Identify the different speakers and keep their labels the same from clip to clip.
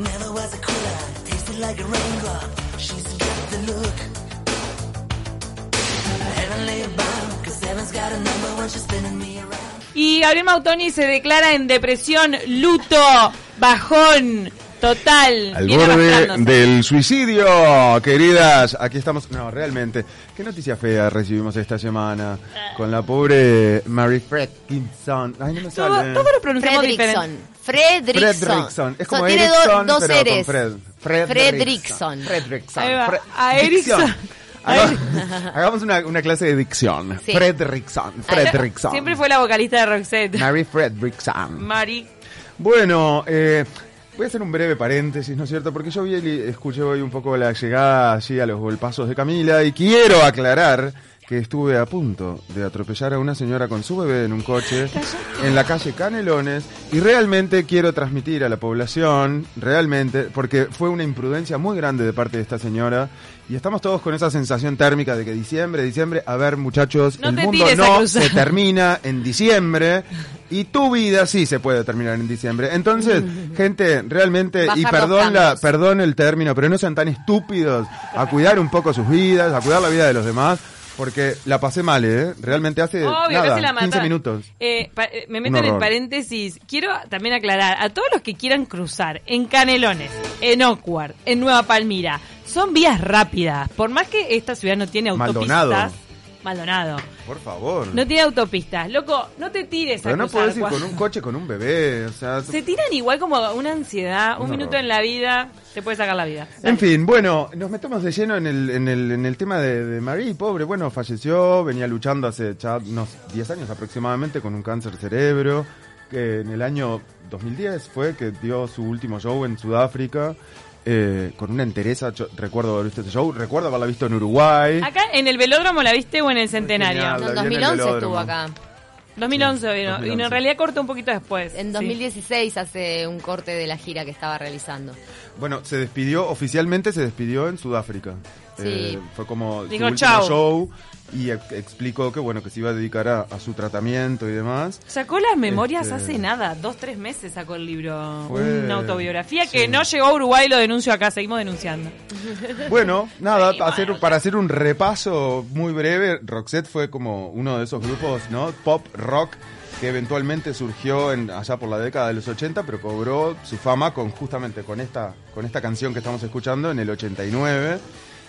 Speaker 1: Never was a cooler, tasted like a raindrop. She's got the look. Heavenly bound, cause heaven's got a number when she's spinning me around.
Speaker 2: Y Gabriel Mautoni se declara en depresión, luto, bajón, total.
Speaker 3: Al borde del suicidio, queridas. Aquí estamos. No, realmente. ¿Qué noticia fea recibimos esta semana? Con la pobre Mary Fredkinson. Ay, no me
Speaker 2: Todo,
Speaker 3: sale.
Speaker 2: todo lo pronunciamos diferente.
Speaker 4: Fredrickson.
Speaker 3: Fredrickson. Es
Speaker 4: So,
Speaker 3: como
Speaker 4: tiene do-
Speaker 3: Erickson,
Speaker 4: dos
Speaker 3: pero con
Speaker 4: eres.
Speaker 3: Fred.
Speaker 4: Fredrickson.
Speaker 3: Fredrickson.
Speaker 2: Ahí va.
Speaker 3: Fre-
Speaker 2: A. Erickson.
Speaker 3: Haga- Hagamos una, una clase de dicción.
Speaker 4: Sí.
Speaker 3: Fredrickson. Fredrickson.
Speaker 2: Siempre fue la vocalista de Roxette.
Speaker 3: Mary Fredrickson.
Speaker 2: Mari.
Speaker 3: Bueno, eh, voy a hacer un breve paréntesis, ¿no es cierto? Porque yo vi y escuché hoy un poco la llegada allí a los golpazos de Camila y quiero aclarar que estuve a punto de atropellar a una señora con su bebé en un coche en la calle Canelones y realmente quiero transmitir a la población, realmente, porque fue una imprudencia muy grande de parte de esta señora y estamos todos con esa sensación térmica de que diciembre, diciembre, a ver muchachos,
Speaker 2: No
Speaker 3: el mundo no se termina en diciembre y tu vida sí se puede terminar en diciembre. Entonces, gente, realmente, y
Speaker 4: Bajar
Speaker 3: perdón, la, perdón el término, pero no sean tan estúpidos a cuidar un poco sus vidas, a cuidar la vida de los demás, porque la pasé mal, ¿eh? Realmente hace
Speaker 2: Obvio,
Speaker 3: nada,
Speaker 2: casi la
Speaker 3: 15
Speaker 2: mataron.
Speaker 3: minutos.
Speaker 2: Eh, pa- eh, me
Speaker 3: Un
Speaker 2: meto en el
Speaker 3: horror.
Speaker 2: paréntesis. Quiero también aclarar a todos los que quieran cruzar en Canelones, en Oakward, en Nueva Palmira. Son vías rápidas. Por más que esta ciudad no tiene autopistas.
Speaker 3: Maldonado. Por favor.
Speaker 2: No tiene autopistas. Loco, no te tires
Speaker 3: pero
Speaker 2: a
Speaker 3: no
Speaker 2: cruzar.
Speaker 3: podés ir
Speaker 2: cuando-
Speaker 3: con un coche con un bebé, o sea...
Speaker 2: Se tiran igual como una ansiedad. Un,
Speaker 3: Un
Speaker 2: minuto
Speaker 3: horror.
Speaker 2: en la vida te puede sacar la vida.
Speaker 3: En fin, bueno, nos metemos de lleno en el, en el, en el tema de, de Marie, pobre, bueno, falleció, venía luchando hace ya unos 10 años aproximadamente con un cáncer cerebro, que en el año 2010 fue que dio su último show en Sudáfrica, eh, con una entereza, yo recuerdo haber visto ese show, recuerdo haberla visto en Uruguay.
Speaker 2: Acá en el velódromo la viste o en el centenario.
Speaker 3: genial.
Speaker 4: No, en
Speaker 3: La vi en el
Speaker 4: 2011 estuvo acá.
Speaker 2: 2011 vino. Y
Speaker 3: 2011.
Speaker 2: en realidad cortó un poquito después.
Speaker 4: En
Speaker 2: Sí.
Speaker 4: 2016 hace un corte de la gira que estaba realizando.
Speaker 3: Bueno, se despidió, oficialmente se despidió en Sudáfrica.
Speaker 4: Sí.
Speaker 3: Eh, fue como
Speaker 2: Dijo,
Speaker 3: su show y ex- explicó que bueno que se iba a dedicar a, a su tratamiento y demás.
Speaker 2: Sacó las memorias
Speaker 3: Este-
Speaker 2: hace nada, dos, tres meses sacó el libro,
Speaker 3: Fue-
Speaker 2: una autobiografía que no llegó a Uruguay, lo denuncio acá, seguimos denunciando.
Speaker 3: Bueno, nada,
Speaker 2: Sí, bueno,
Speaker 3: hacer, para hacer un repaso muy breve, Roxette fue como uno de esos grupos, ¿no? Pop rock que eventualmente surgió en, allá por la década de los 80, pero cobró su fama con justamente con esta, con esta canción que estamos escuchando en el 89.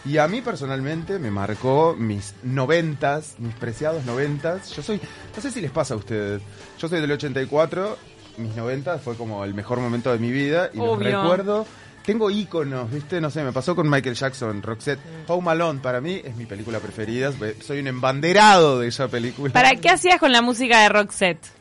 Speaker 3: Y a mí personalmente me marcó mis noventas, mis preciados noventas. Yo soy, no sé si les pasa a ustedes, yo soy del 84, mis noventas fue como el mejor momento de mi vida y los recuerdo tengo íconos, ¿viste? No sé, me pasó con Michael Jackson, Roxette. Home Alone, para mí, es mi película preferida. Soy un embanderado de esa película.
Speaker 2: ¿Para qué hacías con la música de Roxette?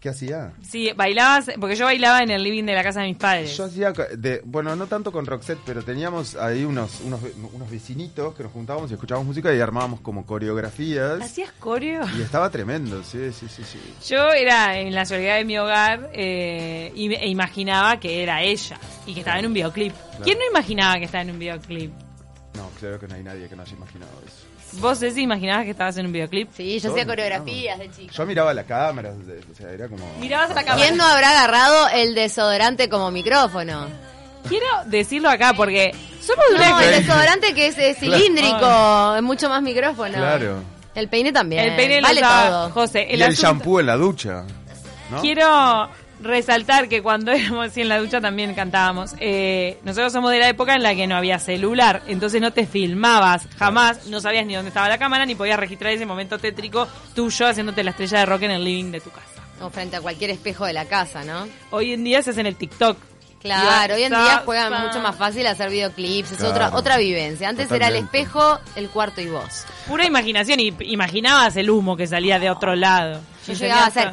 Speaker 3: ¿Qué hacía?
Speaker 2: Sí, bailabas, porque yo bailaba en el living de la casa de mis padres.
Speaker 3: Yo hacía, de, bueno, no tanto con Roxette, pero teníamos ahí unos, unos, unos vecinitos que nos juntábamos y escuchábamos música y armábamos como coreografías.
Speaker 2: ¿Hacías coreo?
Speaker 3: Y estaba tremendo, sí, sí, sí, sí.
Speaker 2: Yo era en la soledad de mi hogar eh, y e imaginaba que era ella y que estaba en un videoclip. ¿Quién no imaginaba que estaba en un videoclip?
Speaker 3: No, claro que no hay nadie que no haya imaginado eso.
Speaker 2: ¿Vos, Ceci, imaginabas que estabas en un videoclip?
Speaker 4: Sí, yo hacía coreografías de chico.
Speaker 3: Yo miraba la cámara, o sea, era como...
Speaker 2: Mirabas a la cámara.
Speaker 4: ¿Quién no habrá agarrado el desodorante como micrófono?
Speaker 2: Quiero decirlo acá porque somos de una
Speaker 4: No, el desodorante que es, cilíndrico, es mucho más micrófono.
Speaker 3: Claro.
Speaker 4: El peine también.
Speaker 2: El peine lo
Speaker 4: vale
Speaker 2: usaba
Speaker 4: todo.
Speaker 2: José.
Speaker 3: Y
Speaker 2: El
Speaker 3: el
Speaker 2: asunto-
Speaker 3: shampoo en la ducha, ¿no?
Speaker 2: Quiero resaltar que cuando éramos así en la ducha también cantábamos. Eh, nosotros somos de la época en la que no había celular, entonces no te filmabas jamás, no sabías ni dónde estaba la cámara, ni podías registrar ese momento tétrico tuyo haciéndote la estrella de rock en el living de tu casa.
Speaker 4: O frente a cualquier espejo de la casa, ¿no?
Speaker 2: Hoy en día se hace en el TikTok.
Speaker 4: Claro, hoy en día juegan mucho más fácil hacer videoclips, es
Speaker 3: Claro.
Speaker 4: otra otra vivencia. Antes era el espejo, el cuarto y vos.
Speaker 2: Pura imaginación y imaginabas el humo que salía de otro lado.
Speaker 4: Yo
Speaker 2: Y
Speaker 4: llegaba a hacer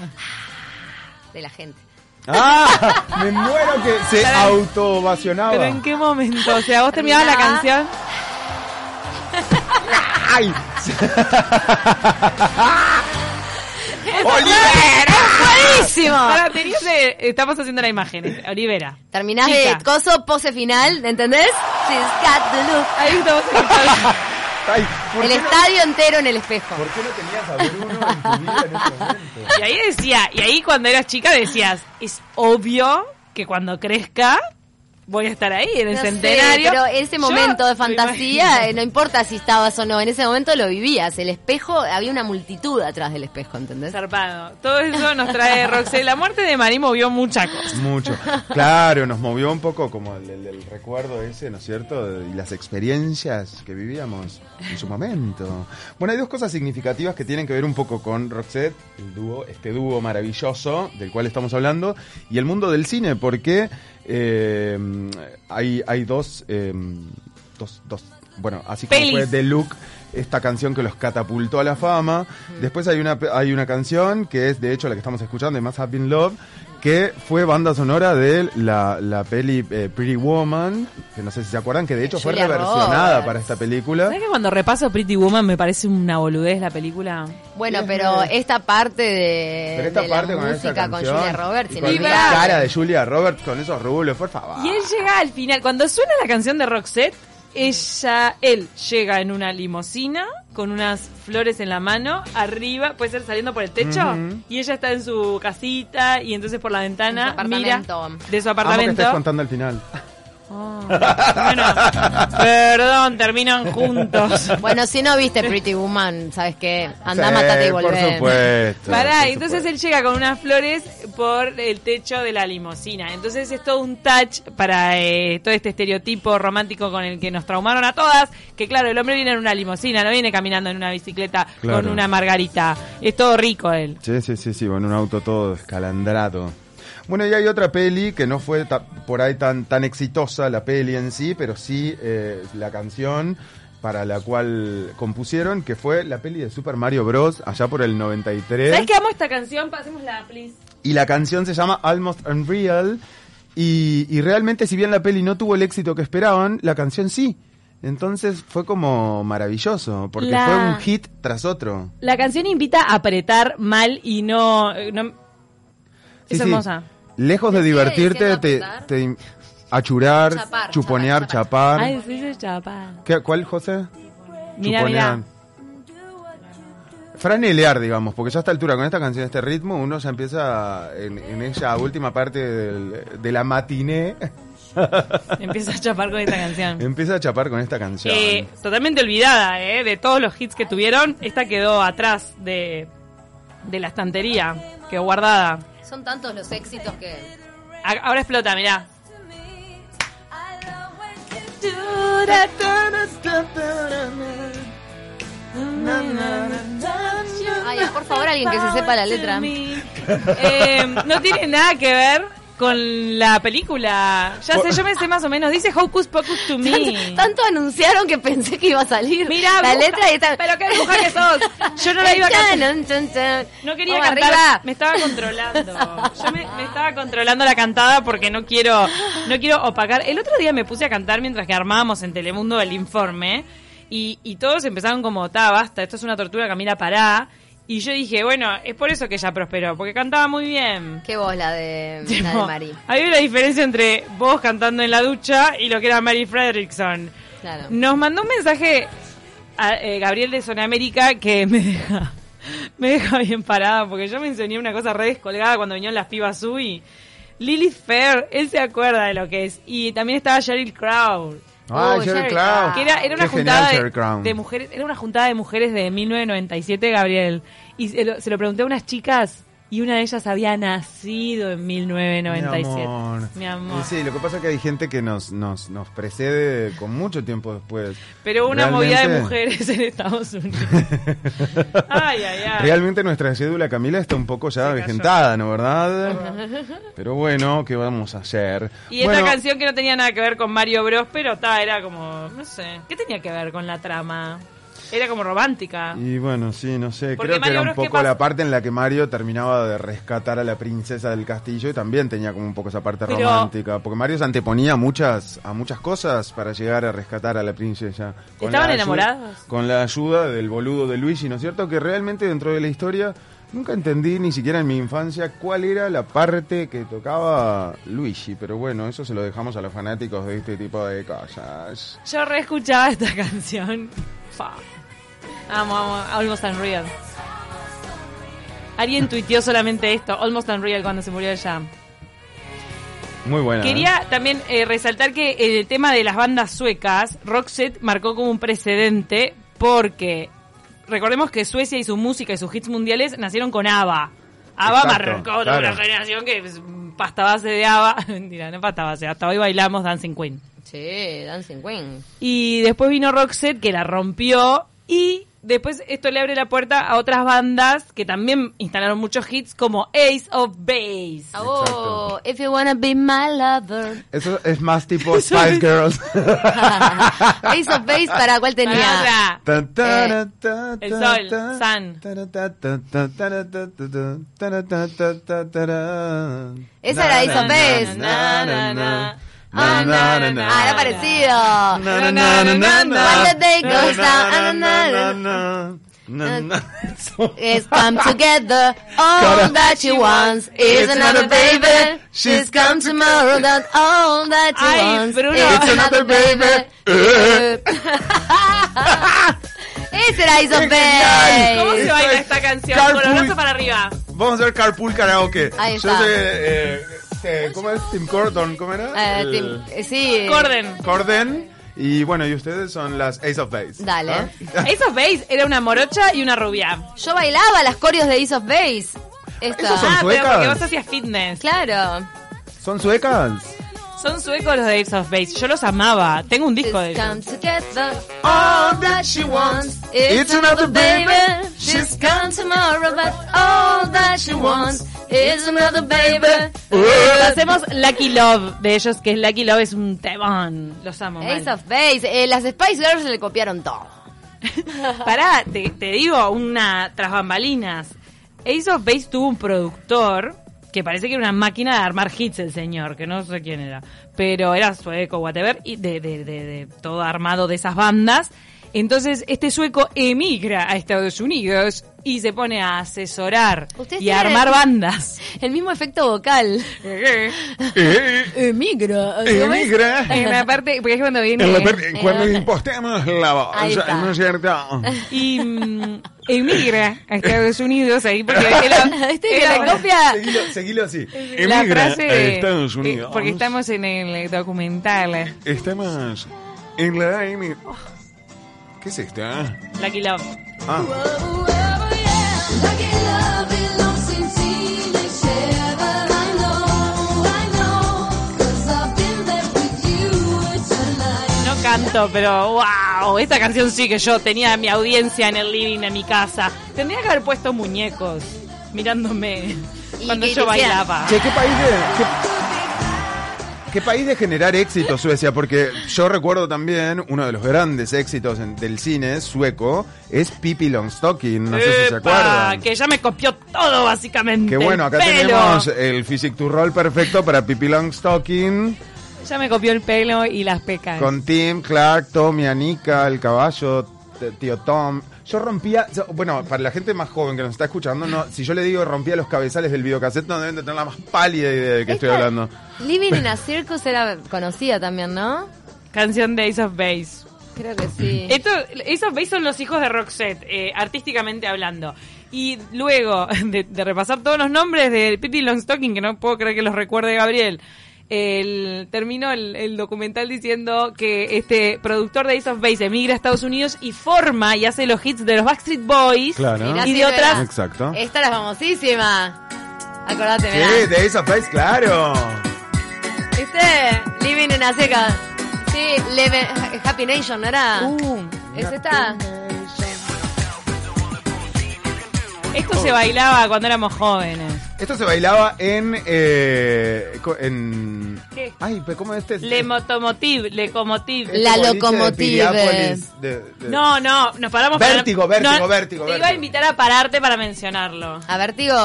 Speaker 4: de la gente.
Speaker 3: ¡Ah! Me muero que se autovacionaba.
Speaker 2: Pero en qué momento, o sea, vos terminabas la canción
Speaker 3: ¡Ay!
Speaker 4: ¡Buenísimo!
Speaker 2: Ahora tenías de- estamos haciendo la imagen, Olivera.
Speaker 4: Terminás
Speaker 2: Chica.
Speaker 4: de coso, pose final, ¿entendés? She's got the look.
Speaker 2: Ahí estamos escuchando.
Speaker 3: Ay, ¿por,
Speaker 4: El
Speaker 3: no,
Speaker 4: estadio entero en el espejo.
Speaker 3: ¿Por qué no tenías a Bruno en tu vida en ese momento?
Speaker 2: Y ahí decía, y ahí cuando eras chica decías, es obvio que cuando crezca voy a estar ahí en el
Speaker 4: No sé,
Speaker 2: centenario.
Speaker 4: pero ese
Speaker 2: Yo
Speaker 4: momento de fantasía, eh, no importa si estabas o no, en ese momento lo vivías. El espejo, había una multitud atrás del espejo, ¿entendés?
Speaker 2: Zarpado. Todo eso nos trae Roxette. La muerte de Marí movió muchas cosas.
Speaker 3: Mucho. Claro, nos movió un poco como el, el- el recuerdo ese, ¿no es cierto? Y las experiencias que vivíamos en su momento. Bueno, hay dos cosas significativas que tienen que ver un poco con Roxette, el dúo, este dúo maravilloso del cual estamos hablando, y el mundo del cine, porque eh, hay, hay dos, eh, dos, dos, bueno, así como
Speaker 2: Pelis.
Speaker 3: fue The Look, esta canción que los catapultó a la fama. Después hay una, hay una canción que es de hecho la que estamos escuchando, de Must Have Been Love, que fue banda sonora de la, la peli eh, Pretty Woman, que no sé si se acuerdan, que de hecho fue reversionada
Speaker 4: Roberts.
Speaker 3: para esta película.
Speaker 2: ¿Sabes que cuando repaso Pretty Woman me parece una boludez la película?
Speaker 4: Bueno,
Speaker 3: Sí,
Speaker 4: pero
Speaker 3: es-
Speaker 4: esta parte de,
Speaker 3: Pero esta
Speaker 4: de
Speaker 3: parte
Speaker 4: la
Speaker 3: con esta
Speaker 4: música con
Speaker 3: canción,
Speaker 4: Julia Roberts,
Speaker 3: y con la cara de Julia Roberts con esos rulos, por favor.
Speaker 2: Y él llega al final, cuando suena la canción de Roxette, ella, él llega en una limusina con unas flores en la mano, arriba, puede ser saliendo por el techo, y ella está en su casita y entonces por la ventana mira de su
Speaker 3: Amo que
Speaker 2: apartamento.
Speaker 3: estés contando al final.
Speaker 2: Oh, bueno, perdón, terminan juntos.
Speaker 4: Bueno, si no viste Pretty Woman, ¿sabes qué? Anda,
Speaker 3: Sí,
Speaker 4: mátate y
Speaker 3: Por
Speaker 4: volvé.
Speaker 3: supuesto.
Speaker 2: Pará,
Speaker 3: por
Speaker 2: entonces
Speaker 3: supuesto.
Speaker 2: él llega con unas flores por el techo de la limusina. Entonces es todo un touch para eh, todo este estereotipo romántico con el que nos traumaron a todas. Que claro, el hombre viene en una limusina, no viene caminando en una bicicleta
Speaker 3: Claro.
Speaker 2: con una margarita. Es todo rico él.
Speaker 3: Sí, sí, sí, sí, bueno, un auto todo escalandrado. Bueno, y hay otra peli que no fue por ahí tan, tan exitosa la peli en sí, pero sí eh, la canción para la cual compusieron, que fue la peli de Super Mario Bros. allá por el 93.
Speaker 2: ¿Sabes que amo esta canción? Pasémosla, please.
Speaker 3: Y la canción se llama Almost Unreal. Y, y realmente, si bien la peli no tuvo el éxito que esperaban, la canción sí. Entonces fue como maravilloso, porque
Speaker 2: La-
Speaker 3: fue un hit tras otro.
Speaker 2: La canción invita a apretar mal y no... eh, no-
Speaker 3: Sí,
Speaker 2: es
Speaker 3: sí.
Speaker 2: hermosa.
Speaker 3: Lejos de
Speaker 4: ¿Me sigue
Speaker 3: divertirte, te, te achurar,
Speaker 4: Chapar,
Speaker 3: chuponear,
Speaker 4: chapar,
Speaker 3: chapar.
Speaker 2: Ay, se dice chapa.
Speaker 3: ¿Qué- ¿Cuál, José?
Speaker 2: Mira,
Speaker 3: Chuponear.
Speaker 2: mira.
Speaker 3: Franelear, digamos, porque ya a esta altura, con esta canción, este ritmo, uno ya empieza en, en esa última parte del- de la matiné,
Speaker 2: Empieza a chapar con esta canción.
Speaker 3: empieza a chapar con esta canción.
Speaker 2: Eh, totalmente olvidada, ¿eh? De todos los hits que tuvieron, esta quedó atrás de, de la estantería, quedó guardada.
Speaker 4: Son tantos los éxitos que...
Speaker 2: Ahora explota, mirá.
Speaker 4: Ay, por favor, alguien que se sepa la letra.
Speaker 2: Eh, no tiene nada que ver con la película. Ya sé, yo me sé más o menos. Dice Hocus Pocus to me.
Speaker 4: Tanto anunciaron que pensé que iba a salir.
Speaker 2: Mira,
Speaker 4: la
Speaker 2: bruja.
Speaker 4: letra y está...
Speaker 2: Pero qué bruja que sos. Yo no la iba a cantar. No quería
Speaker 4: Vamos
Speaker 2: cantar,
Speaker 4: arriba.
Speaker 2: me estaba controlando. Yo me, me estaba controlando la cantada porque no quiero no quiero opacar. El otro día me puse a cantar mientras que armábamos en Telemundo el informe y, y todos empezaron como, ta, basta, esto es una tortura, Camila, pará. Y yo dije, bueno, es por eso que ella prosperó, porque cantaba muy bien.
Speaker 4: Qué voz la de, la de
Speaker 2: Tipo,
Speaker 4: Mari.
Speaker 2: Había una diferencia entre vos cantando en la ducha y lo que era Mary Fredrickson.
Speaker 4: Claro.
Speaker 2: Nos mandó un mensaje a eh, Gabriel de Zona América que me deja, me deja bien parada porque yo me enseñé una cosa re descolgada cuando vinieron las pibas y Lilith Fair, él se acuerda de lo que es. Y también estaba Sheryl Crow.
Speaker 3: Ah,
Speaker 4: Oh,
Speaker 3: Sheryl Crow.
Speaker 2: Que era, era una
Speaker 3: Qué
Speaker 2: juntada
Speaker 3: genial,
Speaker 2: de mujeres, era una juntada de mujeres de 1997, Gabriel. Y se lo, se lo pregunté a unas chicas y una de ellas había nacido en 1997.
Speaker 3: Mi amor.
Speaker 2: Mi amor.
Speaker 3: Sí, lo que pasa es que hay gente que nos, nos, nos precede con mucho tiempo después.
Speaker 2: Pero una movida de mujeres en Estados Unidos. ay, ay, ay.
Speaker 3: Realmente nuestra cédula Camila está un poco ya vegetada, ¿no verdad? Pero bueno, ¿qué vamos a hacer?
Speaker 2: Y esta canción que no tenía nada que ver con Mario Bros, pero ta, era como, no sé, ¿qué tenía que ver con la trama? Era como romántica.
Speaker 3: Y bueno, sí, no sé,
Speaker 2: Porque
Speaker 3: creo que era un
Speaker 2: Bros, ¿qué
Speaker 3: poco la parte en la que Mario terminaba de rescatar a la princesa del castillo y también tenía como un poco esa parte
Speaker 2: Pero-
Speaker 3: romántica, porque Mario se anteponía a muchas, a muchas cosas para llegar a rescatar a la princesa. Con
Speaker 2: ¿Estaban
Speaker 3: la ayuda-
Speaker 2: enamorados?
Speaker 3: Con la ayuda del boludo de Luigi, ¿no es cierto? Que realmente dentro de la historia nunca entendí ni siquiera en mi infancia cuál era la parte que tocaba Luigi, pero bueno, eso se lo dejamos a los fanáticos de este tipo de cosas.
Speaker 2: Yo reescuchaba esta canción. Fa. Amo, amo, Almost Unreal. Alguien tuiteó solamente esto, Almost Unreal, cuando se murió ella.
Speaker 3: Muy buena. ¿eh?
Speaker 2: Quería también eh, resaltar que el tema de las bandas suecas, Roxette marcó como un precedente porque recordemos que Suecia y su música y sus hits mundiales nacieron con ABBA. ABBA
Speaker 3: Exacto,
Speaker 2: marcó toda
Speaker 3: claro.
Speaker 2: una generación que es pasta base de ABBA. Mentira, no pasta base, hasta hoy bailamos Dancing Queen.
Speaker 4: Sí, Dancing Queen.
Speaker 2: Y después vino Roxette que la rompió y después esto le abre la puerta a otras bandas que también instalaron muchos hits como Ace of Base.
Speaker 4: Oh, if you wanna be my lover.
Speaker 3: Eso es más tipo Spice Girls.
Speaker 4: Ace of Base, ¿para cuál tenía?
Speaker 2: Para otra. El sol, sun.
Speaker 4: Esa era Ace of
Speaker 3: Na,
Speaker 4: Base.
Speaker 3: Na, na, na,
Speaker 4: Ah,
Speaker 3: na, na, na,
Speaker 4: Ah, era parecido. The day goes
Speaker 3: Na,
Speaker 4: down,
Speaker 3: na,
Speaker 4: na,
Speaker 3: na,
Speaker 4: na,
Speaker 3: na, na, na.
Speaker 4: It's come together. All that she wants is another baby. She's come tomorrow. That all that she
Speaker 2: Ay,
Speaker 4: wants
Speaker 2: Bruno.
Speaker 4: is
Speaker 2: It's
Speaker 4: another baby. Ese era of
Speaker 3: genial.
Speaker 2: ¿Cómo se baila esta canción?
Speaker 3: carpool.
Speaker 2: Con el brazo para arriba.
Speaker 3: Vamos a hacer carpool karaoke.
Speaker 4: Ahí
Speaker 3: Yo
Speaker 4: está.
Speaker 3: eh, eh, ¿cómo es? Tim Cordon, ¿cómo era?
Speaker 4: Eh,
Speaker 3: El-
Speaker 4: Tim- eh, sí.
Speaker 2: Corden.
Speaker 3: Corden. Y bueno, y ustedes son las Ace of Base.
Speaker 4: Dale.
Speaker 3: ¿Ah?
Speaker 2: Ace of Base era una morocha y una rubia.
Speaker 4: Yo bailaba las coreos de Ace of Base. Esta.
Speaker 3: ¿Esos son
Speaker 2: ah, pero
Speaker 3: suecas?
Speaker 2: porque vos hacías fitness.
Speaker 4: Claro.
Speaker 3: ¿Son suecas?
Speaker 2: Son suecos los de Ace of Base. Yo los amaba. Tengo un disco de
Speaker 4: come
Speaker 2: ellos.
Speaker 4: together.
Speaker 3: All that she wants
Speaker 4: It's another baby. She's tomorrow, but all that she wants is another baby.
Speaker 2: Hacemos Lucky Love de ellos, que es Lucky Love es un temón. Los amo. mal.
Speaker 4: Ace of Base. Eh, las Spice Girls le copiaron todo.
Speaker 2: Pará, te, te digo una tras bambalinas. Ace of Base tuvo un productor que parece que era una máquina de armar hits el señor, que no sé quién era, pero era sueco, whatever, y de, de, de, de todo armado de esas bandas. Entonces este sueco emigra a Estados Unidos y se pone a asesorar y a armar
Speaker 4: el-
Speaker 2: bandas.
Speaker 4: El mismo efecto vocal.
Speaker 3: Eh,
Speaker 4: Emigra.
Speaker 3: emigra.
Speaker 2: En la parte, porque es cuando viene...
Speaker 3: En la per- cuando
Speaker 4: Eh,
Speaker 3: impostemos la voz. ¿no es cierto?
Speaker 2: y mm, emigra a Estados Unidos ahí porque era,
Speaker 4: ¿Viste que
Speaker 2: era-
Speaker 4: la copia?
Speaker 3: Seguilo, seguilo así.
Speaker 2: la
Speaker 3: Emigra
Speaker 2: frase
Speaker 3: a
Speaker 2: de
Speaker 3: Estados
Speaker 2: eh,
Speaker 3: Unidos.
Speaker 2: porque estamos en el documental
Speaker 3: Estamos en la emi- ¿Qué es esto? ah?
Speaker 2: Lucky Love
Speaker 3: Ah,
Speaker 2: no canto pero wow esta canción sí que yo tenía mi audiencia en el living de mi casa tendría que haber puesto muñecos mirándome cuando yo
Speaker 4: decían,
Speaker 2: bailaba
Speaker 3: Che, ¿qué país de qué, qué país de generar éxito Suecia? Porque yo recuerdo también uno de los grandes éxitos en- del cine sueco es Pippi Longstocking, no sé si se acuerdan.
Speaker 2: que ya me copió todo básicamente
Speaker 3: Que bueno, acá
Speaker 2: pelo.
Speaker 3: tenemos el physic to roll perfecto para Pippi Longstocking
Speaker 2: ya me copió el pelo y las pecas
Speaker 3: con Tim, Clark, Tommy, Anika, el caballo, tío Tom. Yo rompía, yo- bueno, para la gente más joven que nos está escuchando, no, si yo le digo rompía los cabezales del videocassette, no deben de tener la más pálida idea de qué estoy hablando.
Speaker 4: Living in a Circus era conocida también, ¿no?
Speaker 2: canción de Ace of Base
Speaker 4: Creo que sí.
Speaker 2: Esto, esos veis son los hijos de Roxette, eh, artísticamente hablando. Y luego de, de repasar todos los nombres de Pippi Longstocking, que no puedo creer que los recuerde Gabriel, el, terminó el, el documental diciendo que este productor de Ace of Base emigra a Estados Unidos y forma y hace los hits de los Backstreet Boys
Speaker 3: Claro.
Speaker 2: Y de otras...
Speaker 3: Exacto.
Speaker 4: Esta era famosísima. Acordate,
Speaker 3: Sí,
Speaker 4: mirá.
Speaker 3: de Ace of Base, claro.
Speaker 4: ¿Viste? Living in a Circus. Sí, Live- Happy Nation, ¿no era?
Speaker 2: Uh,
Speaker 4: ¿Es esta?
Speaker 2: esto se bailaba cuando éramos jóvenes.
Speaker 3: Esto se bailaba en. Eh, en
Speaker 2: ¿Qué?
Speaker 3: Ay, pero ¿cómo es este?
Speaker 2: Le motomotive, le comotive.
Speaker 3: este
Speaker 4: La
Speaker 3: de
Speaker 4: locomotive.
Speaker 3: Piriápolis de- de-
Speaker 2: No, no, nos paramos
Speaker 3: Vértigo,
Speaker 2: para...
Speaker 3: vértigo,
Speaker 2: No,
Speaker 3: vértigo,
Speaker 2: Te iba a
Speaker 3: vértigo.
Speaker 2: invitar a pararte para mencionarlo.
Speaker 4: A Vertigo.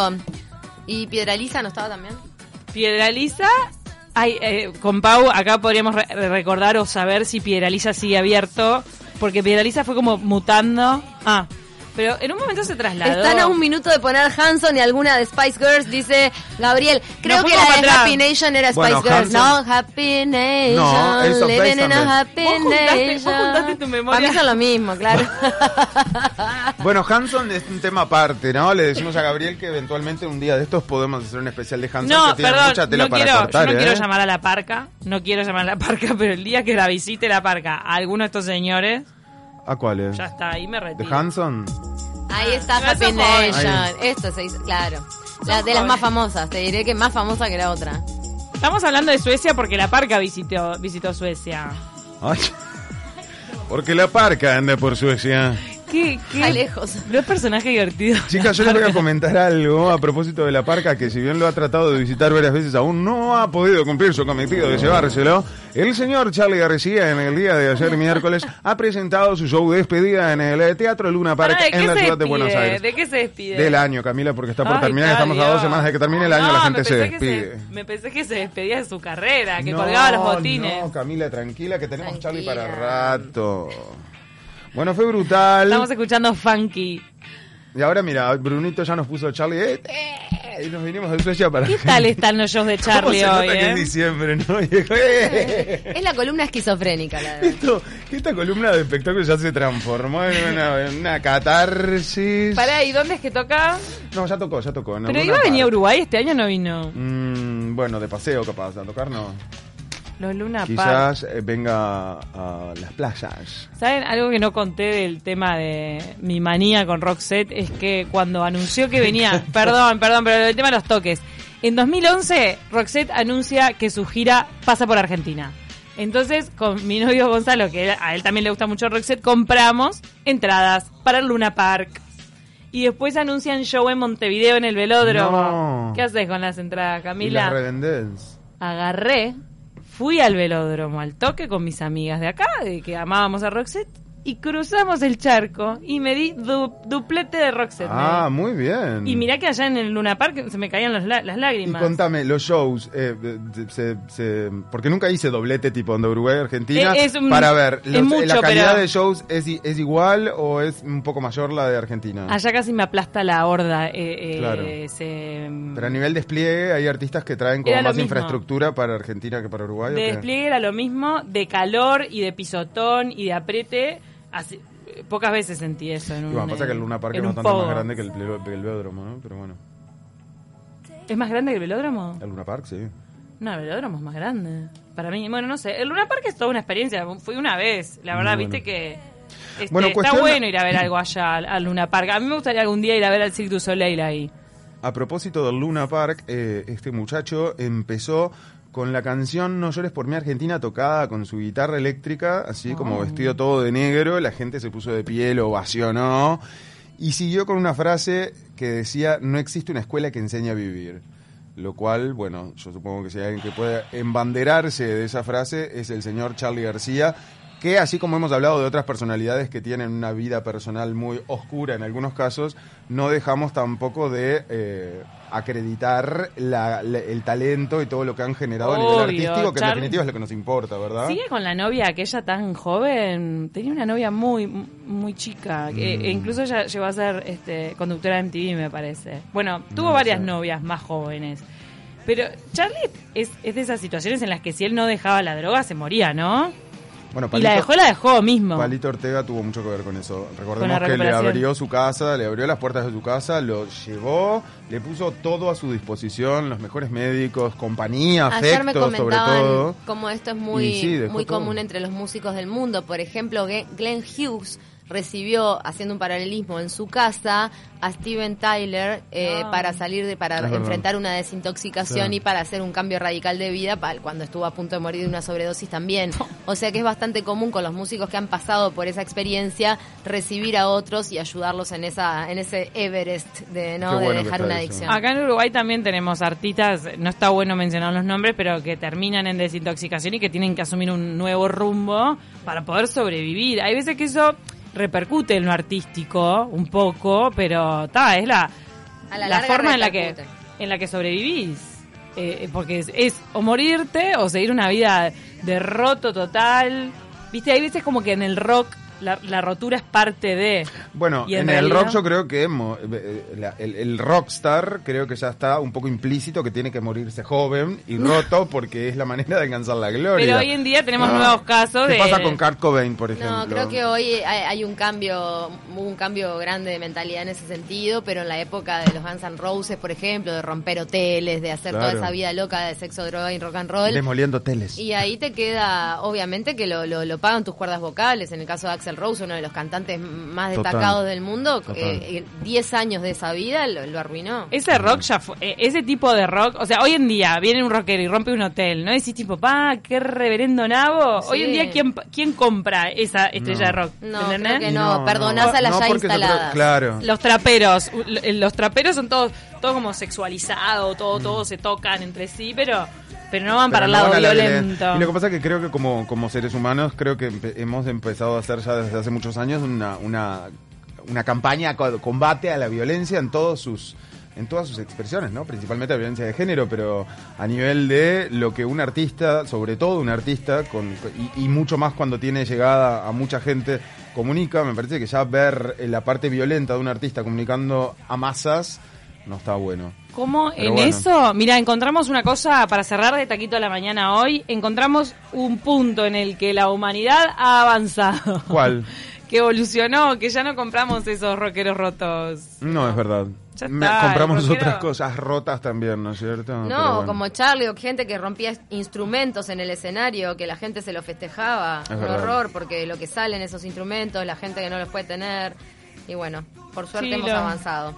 Speaker 4: ¿Y Piedra Lisa no estaba también?
Speaker 2: Piedra Lisa. Ay, eh, con Pau, acá podríamos re- recordar o saber si Piedra Lisa sigue abierto. Porque Piedra Lisa fue como mutando. Ah, pero en un momento se trasladó.
Speaker 4: Están a un minuto de poner Hanson y alguna de Spice Girls, dice Gabriel. Creo que la de. Happy Nation era Spice
Speaker 3: Bueno,
Speaker 4: Girls,
Speaker 3: Hanson-
Speaker 4: ¿no? Happy Nation.
Speaker 3: No,
Speaker 4: living in a Happy
Speaker 2: Vos juntaste-
Speaker 4: Nation.
Speaker 2: vos juntaste tu memoria.
Speaker 4: Para mí son lo mismo, claro.
Speaker 3: Bueno, Hanson es un tema aparte, ¿no? Le decimos a Gabriel que eventualmente un día de estos podemos hacer un especial de Hanson
Speaker 2: No,
Speaker 3: que tiene
Speaker 2: perdón,
Speaker 3: mucha tela
Speaker 2: no
Speaker 3: para
Speaker 2: quiero,
Speaker 3: cortar,
Speaker 2: yo no
Speaker 3: ¿eh?
Speaker 2: quiero llamar a la parca, no quiero llamar a la parca, pero el día que la visite la parca a alguno de estos señores,
Speaker 3: ¿A cuáles?
Speaker 2: ya está, ahí me
Speaker 3: ¿De
Speaker 2: retiro.
Speaker 3: Hanson?
Speaker 4: Ahí está
Speaker 2: Ah,
Speaker 4: Happy. Nation. Esto se hizo, claro. La, de las más famosas. Te diré que más famosa que la otra.
Speaker 2: Estamos hablando de Suecia porque la parca visitó, visitó Suecia.
Speaker 3: Ay. Porque la parca anda por Suecia.
Speaker 2: ¿Qué, qué?
Speaker 4: lejos.
Speaker 2: Los personajes divertidos.
Speaker 3: Chicas, yo les voy a comentar algo a propósito de la parca, que si bien lo ha tratado de visitar varias veces, aún no ha podido cumplir su cometido de llevárselo. El señor Charlie García, en el día de ayer miércoles, ha presentado su show de despedida en el Teatro Luna Park
Speaker 2: Pará, ¿de qué
Speaker 3: en la ciudad de? Buenos Aires.
Speaker 2: ¿De qué se despide?
Speaker 3: Del año, Camila, porque está por
Speaker 2: Ay,
Speaker 3: terminar. Estamos a dos semanas de que termine el año,
Speaker 2: No,
Speaker 3: la gente se despide.
Speaker 2: me pensé que se despedía de su carrera, que
Speaker 3: No,
Speaker 2: colgaba los botines.
Speaker 3: No, Camila, tranquila, que tenemos Charlie para rato. Bueno, fue brutal.
Speaker 2: Estamos escuchando Funky.
Speaker 3: Y ahora mira, Brunito ya nos puso Charlie. eh, eh, y nos vinimos de Suecia para.
Speaker 2: ¿Qué tal están los shows de Charlie
Speaker 3: ¿Cómo se
Speaker 2: hoy,
Speaker 3: nota que
Speaker 2: eh?
Speaker 3: es diciembre, ¿no? Y eh,
Speaker 4: Es la columna esquizofrénica, la verdad.
Speaker 3: esto, esta columna de espectáculo ya se transformó en una, en una catarsis.
Speaker 2: Pará, ¿y dónde es que toca?
Speaker 3: No, ya tocó, ya tocó.
Speaker 2: Pero iba a venir a. Uruguay, este año no vino.
Speaker 3: Mm, bueno, de paseo capaz, a tocar no.
Speaker 2: Los Luna Park.
Speaker 3: Quizás eh, venga a las playas.
Speaker 2: ¿Saben? Algo que no conté del tema de mi manía con Roxette es que cuando anunció que venía, perdón, perdón, pero el tema de los toques. En 2011, Roxette anuncia que su gira pasa por Argentina. Entonces, con mi novio Gonzalo, que a él también le gusta mucho Roxette, compramos entradas para el Luna Park. Y después anuncian show en Montevideo en el velódromo.
Speaker 3: No.
Speaker 2: ¿Qué haces con las entradas,
Speaker 3: Y las
Speaker 2: Camila?
Speaker 3: revendés.
Speaker 2: agarré, fui al velódromo al toque con mis amigas de acá, de que amábamos a Roxette, y cruzamos el charco y me di du- duplete de Roxette.
Speaker 3: Ah,
Speaker 2: me
Speaker 3: muy bien.
Speaker 2: y mirá que allá en el Luna Park se me caían las
Speaker 3: Y
Speaker 2: lágrimas.
Speaker 3: contame, los shows, eh, se- se- porque nunca hice doblete tipo de Uruguay Argentina.
Speaker 2: Eh, es un-
Speaker 3: para ver,
Speaker 2: es
Speaker 3: los-
Speaker 2: mucho,
Speaker 3: ¿la calidad
Speaker 2: pero-
Speaker 3: de shows es, es igual o es un poco mayor la de Argentina?
Speaker 2: Allá casi me aplasta la horda. eh, eh,
Speaker 3: Claro.
Speaker 2: se-
Speaker 3: Pero a nivel despliegue hay artistas que traen como más infraestructura para Argentina que para Uruguay. ¿o
Speaker 2: de despliegue era lo mismo, de calor y de pisotón y de apriete. Así, eh, pocas veces sentí eso en
Speaker 3: Y
Speaker 2: un
Speaker 3: bueno, pasa que el Luna Park es
Speaker 2: un
Speaker 3: bastante más grande que el, que el velódromo, ¿no? Pero bueno,
Speaker 2: ¿Es más grande que el velódromo?
Speaker 3: el Luna Park sí.
Speaker 2: No, el velódromo es más grande. Para mí, bueno, no sé. El Luna Park es toda una experiencia. Fui una vez. La verdad,
Speaker 3: Muy
Speaker 2: viste
Speaker 3: bueno.
Speaker 2: que. este,
Speaker 3: Bueno,
Speaker 2: está
Speaker 3: cuestión-
Speaker 2: bueno ir a ver algo allá al, al Luna Park. A mí me gustaría algún día ir a ver al Cirque du Soleil ahí.
Speaker 3: A propósito del Luna Park, eh, este muchacho empezó con la canción No llores por mi Argentina tocada con su guitarra eléctrica, así como
Speaker 2: Oh.
Speaker 3: vestido todo de negro, la gente se puso de pie, lo ovacionó y siguió con una frase que decía no existe una escuela que enseñe a vivir. Lo cual, bueno, yo supongo que si hay alguien que pueda embanderarse de esa frase es el señor Charlie García, que así como hemos hablado de otras personalidades que tienen una vida personal muy oscura en algunos casos, no dejamos tampoco de eh, acreditar la- la- el talento y todo lo que han generado a nivel
Speaker 2: Obvio,
Speaker 3: artístico, que en
Speaker 2: Charlie-
Speaker 3: definitiva es lo que nos importa, ¿verdad?
Speaker 2: Sigue con la novia aquella tan joven. Tenía una novia muy muy chica. que-
Speaker 3: Mm.
Speaker 2: e incluso ella llegó a ser este, conductora de MTV, me parece. Bueno, tuvo
Speaker 3: No
Speaker 2: varias
Speaker 3: sé.
Speaker 2: novias más jóvenes. Pero Charlie es, es de esas situaciones en las que si él no dejaba la droga se moría, ¿no?
Speaker 3: Bueno,
Speaker 2: y la dejó, la dejó mismo.
Speaker 3: Palito Ortega tuvo mucho que ver con eso.
Speaker 2: Con
Speaker 3: Recordemos que le abrió su casa, le abrió las puertas de su casa, lo llevó, le puso todo a su disposición, los mejores médicos, compañía,
Speaker 4: Ayer me
Speaker 3: afecto, sobre
Speaker 4: comentaban
Speaker 3: todo.
Speaker 4: cómo esto es muy,
Speaker 3: sí,
Speaker 4: muy
Speaker 3: todo.
Speaker 4: común entre los músicos del mundo. Por ejemplo, Glenn Hughes recibió, haciendo un paralelismo en su casa, a Steven Tyler eh,
Speaker 2: Ah.
Speaker 4: para salir de, para
Speaker 3: Es verdad.
Speaker 4: enfrentar una desintoxicación
Speaker 3: Sí.
Speaker 4: y para hacer un cambio radical de vida para cuando estuvo a punto de morir de una sobredosis también. O sea que es bastante común con los músicos que han pasado por esa experiencia recibir a otros y ayudarlos en esa en ese Everest de no de dejar una
Speaker 3: eso.
Speaker 4: adicción.
Speaker 2: Acá en Uruguay también tenemos artistas, no está bueno mencionar los nombres, pero que terminan en desintoxicación y que tienen que asumir un nuevo rumbo para poder sobrevivir. Hay veces que eso repercute en lo artístico un poco, pero ta, es la,
Speaker 4: A la
Speaker 2: forma en la que en la que sobrevivís. Eh, porque es, es o morirte o seguir una vida de roto total. Viste, hay veces como que en el rock la, la rotura es parte de.
Speaker 3: Bueno,
Speaker 2: Y
Speaker 3: en,
Speaker 2: en
Speaker 3: el rock yo creo que eh, la- el, el rockstar creo que ya está un poco implícito que tiene que morirse joven y roto porque es la manera de alcanzar la gloria.
Speaker 2: Pero hoy en día tenemos
Speaker 3: Ah.
Speaker 2: nuevos casos
Speaker 3: ¿Qué
Speaker 2: de.
Speaker 3: pasa con Kurt Cobain, por ejemplo?
Speaker 4: No, creo que hoy hay, hay un cambio, hubo un cambio grande de mentalidad en ese sentido, pero en la época de los Guns N' Roses, por ejemplo, de romper hoteles, de hacer toda esa vida loca de sexo, droga y rock and roll.
Speaker 3: Demoliendo teles.
Speaker 4: Y ahí te queda, obviamente, que lo, lo, lo pagan tus cuerdas vocales. En el caso de Axel Rose, uno de los cantantes más
Speaker 3: Total.
Speaker 4: destacados del mundo,
Speaker 3: Total.
Speaker 4: eh, 10 años de esa vida lo, lo arruinó.
Speaker 2: Ese rock ya fue, eh, ese tipo de rock, o sea, hoy en día viene un rockero y rompe un hotel, ¿no? Decís tipo, pa, qué reverendo nabo. Hoy en día, ¿quién, quién compra esa estrella
Speaker 3: No.
Speaker 2: de rock?
Speaker 4: No,
Speaker 2: ¿Entendés?
Speaker 4: creo que no. perdonás a las ya
Speaker 3: yo creo-
Speaker 4: instaladas.
Speaker 3: claro.
Speaker 2: Los traperos, los traperos son todos, todo como sexualizados, todo, todos se tocan entre sí, pero, pero no van
Speaker 3: Pero
Speaker 2: para el
Speaker 3: no
Speaker 2: lado
Speaker 3: la
Speaker 2: violento.
Speaker 3: Y lo que pasa es que creo que como, como seres humanos, creo que empe- hemos empezado a hacer ya desde hace muchos años una, una, una campaña de combate a la violencia en todos sus en todas sus expresiones, ¿no? Principalmente la violencia de género, pero a nivel de lo que un artista, sobre todo un artista, con, y, y mucho más cuando tiene llegada a mucha gente, comunica, me parece que ya ver eh, la parte violenta de un artista comunicando a masas no está bueno.
Speaker 2: ¿Cómo
Speaker 3: Pero
Speaker 2: en
Speaker 3: bueno.
Speaker 2: eso? Mira, encontramos una cosa para cerrar de taquito a la mañana hoy. Encontramos un punto en el que la humanidad ha avanzado.
Speaker 3: ¿Cuál?
Speaker 2: que evolucionó, que ya no compramos esos rockeros rotos.
Speaker 3: No, es verdad.
Speaker 2: Ya
Speaker 3: Me-
Speaker 2: está,
Speaker 3: compramos
Speaker 2: rockero-
Speaker 3: otras cosas rotas también, ¿no es cierto?
Speaker 4: No,
Speaker 3: bueno.
Speaker 4: como Charlie o gente que rompía instrumentos en el escenario, que la gente se lo festejaba.
Speaker 3: Es
Speaker 4: un
Speaker 3: verdad.
Speaker 4: horror, porque lo que sale en esos instrumentos, la gente que no los puede tener. Y bueno, por suerte
Speaker 2: Sí,
Speaker 4: hemos
Speaker 2: lo-
Speaker 4: avanzado.